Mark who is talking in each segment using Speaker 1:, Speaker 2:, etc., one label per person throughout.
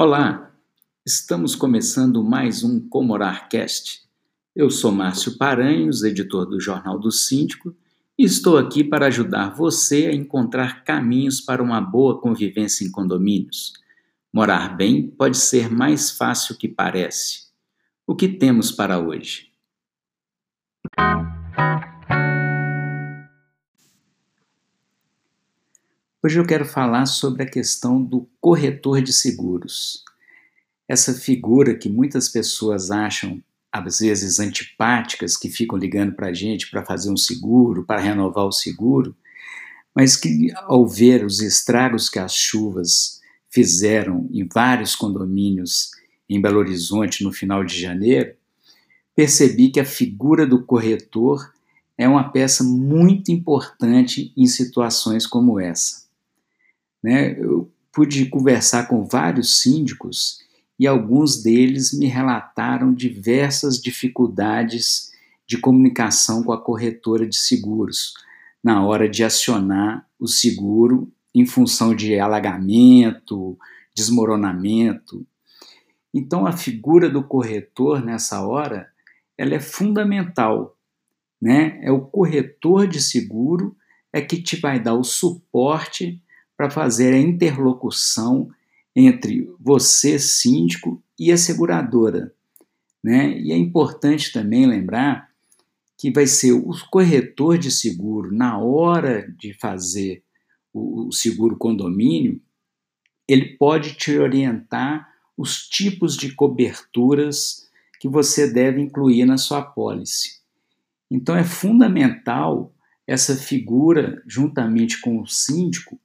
Speaker 1: Olá, estamos começando mais um Comorarcast. Eu sou Márcio Paranhos, editor do Jornal do Síndico, e estou aqui para ajudar você a encontrar caminhos para uma boa convivência em condomínios. Morar bem pode ser mais fácil que parece. O que temos para hoje? Hoje eu quero falar sobre a questão do corretor de seguros. Essa figura que muitas pessoas acham, às vezes, antipáticas, que ficam ligando para a gente para fazer um seguro, para renovar o seguro, mas que, ao ver os estragos que as chuvas fizeram em vários condomínios em Belo Horizonte no final de janeiro, percebi que a figura do corretor é uma peça muito importante em situações como essa. Né? Eu pude conversar com vários síndicos e alguns deles me relataram diversas dificuldades de comunicação com a corretora de seguros na hora de acionar o seguro em função de alagamento, desmoronamento. Então a figura do corretor nessa hora, ela é fundamental, né? É o corretor de seguro é que te vai dar o suporte para fazer a interlocução entre você, síndico, e a seguradora. Né? E é importante também lembrar que vai ser o corretor de seguro, na hora de fazer o seguro condomínio, ele pode te orientar os tipos de coberturas que você deve incluir na sua pólice. Então é fundamental essa figura, juntamente com o síndico,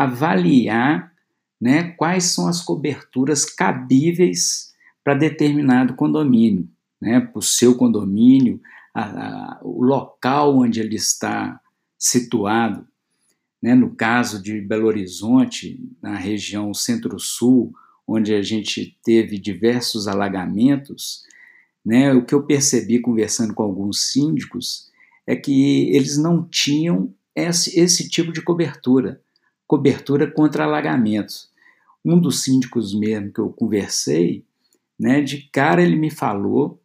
Speaker 1: avaliar né, quais são as coberturas cabíveis para determinado condomínio, né, para o seu condomínio, a, a, o local onde ele está situado. Né, no caso de Belo Horizonte, na região centro-sul, onde a gente teve diversos alagamentos, né, o que eu percebi conversando com alguns síndicos é que eles não tinham esse, esse tipo de cobertura cobertura contra alagamentos. Um dos síndicos mesmo que eu conversei, né, de cara ele me falou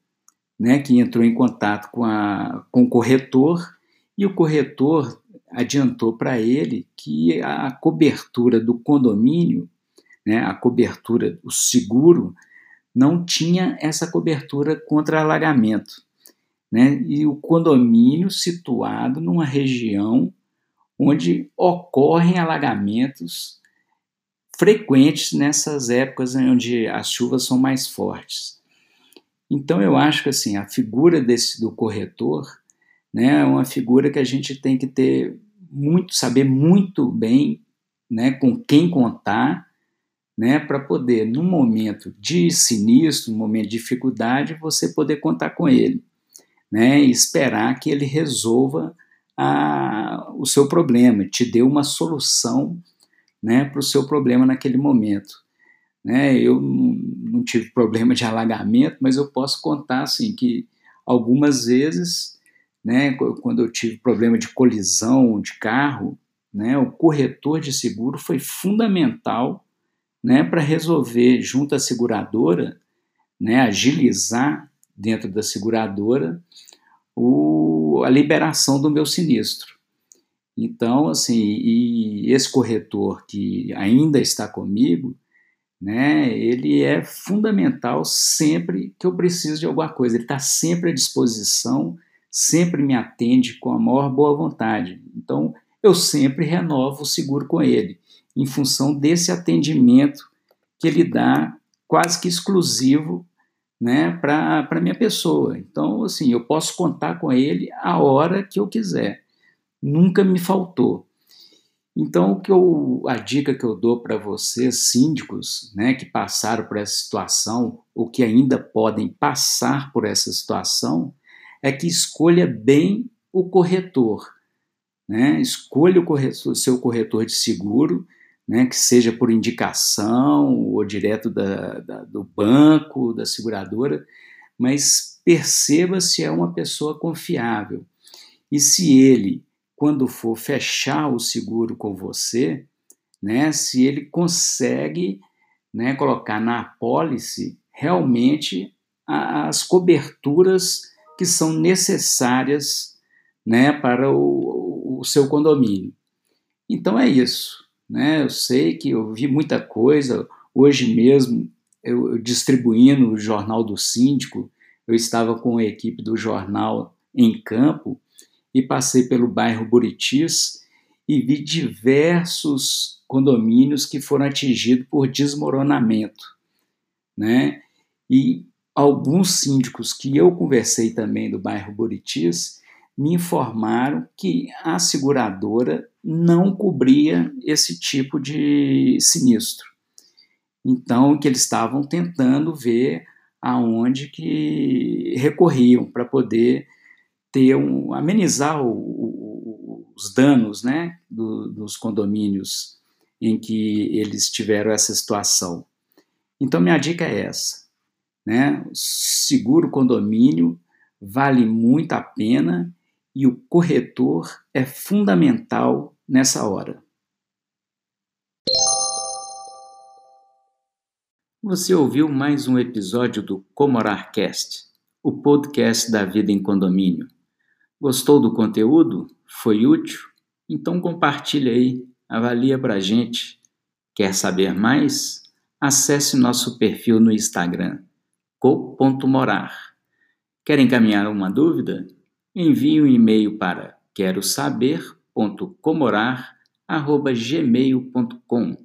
Speaker 1: né, que entrou em contato com, a, com o corretor e o corretor adiantou para ele que a cobertura do condomínio, né, a cobertura, o seguro, não tinha essa cobertura contra alagamento. Né, e o condomínio situado numa região onde ocorrem alagamentos frequentes nessas épocas onde as chuvas são mais fortes. Então eu acho que assim a figura desse do corretor, né, é uma figura que a gente tem que ter muito saber muito bem, né, com quem contar, né, para poder no momento de sinistro, no momento de dificuldade, você poder contar com ele, né, e esperar que ele resolva a, o seu problema, te deu uma solução né, para o seu problema naquele momento. Né, eu não, tive problema de alagamento, mas eu posso contar assim que algumas vezes, né, quando eu tive problema de colisão de carro, né, o corretor de seguro foi fundamental né, para resolver junto à seguradora, né, agilizar dentro da seguradora o, a liberação do meu sinistro. Então, assim, e esse corretor que ainda está comigo, né, ele é fundamental sempre que eu preciso de alguma coisa. Ele está sempre à disposição, sempre me atende com a maior boa vontade. Então, eu sempre renovo o seguro com ele, em função desse atendimento que ele dá quase que exclusivo né, para a minha pessoa. Então, assim, eu posso contar com ele a hora que eu quiser. Nunca me faltou. Então, o que eu, a dica que eu dou para vocês, síndicos, né, que passaram por essa situação ou que ainda podem passar por essa situação, é que escolha bem o corretor. Né? Escolha o, corretor, seu corretor de seguro né, que seja por indicação ou direto da, da, do banco, da seguradora, mas perceba se é uma pessoa confiável. E se ele, quando for fechar o seguro com você, né, se ele consegue né, colocar na apólice realmente as coberturas que são necessárias né, para o, o seu condomínio. Então é isso. Né? Eu sei que eu vi muita coisa. Hoje mesmo, eu, eu distribuindo o jornal do síndico, eu estava com a equipe do jornal em campo e passei pelo bairro Buritis e vi diversos condomínios que foram atingidos por desmoronamento, né? E alguns síndicos que eu conversei também do bairro Buritis me informaram que a seguradora não cobria esse tipo de sinistro. Então, que eles estavam tentando ver aonde que recorriam para poder ter um amenizar o, o, os danos, né, do, dos condomínios em que eles tiveram essa situação. Então, minha dica é essa, né? Seguro condomínio vale muito a pena e o corretor é fundamental nessa hora. Você ouviu mais um episódio do Comorarcast, o podcast da vida em condomínio. Gostou do conteúdo? Foi útil? Então compartilhe aí, avalia pra gente. Quer saber mais? Acesse nosso perfil no Instagram, co.morar. Quer encaminhar uma dúvida? Envie um e-mail para quero saber.comorar.gmail.com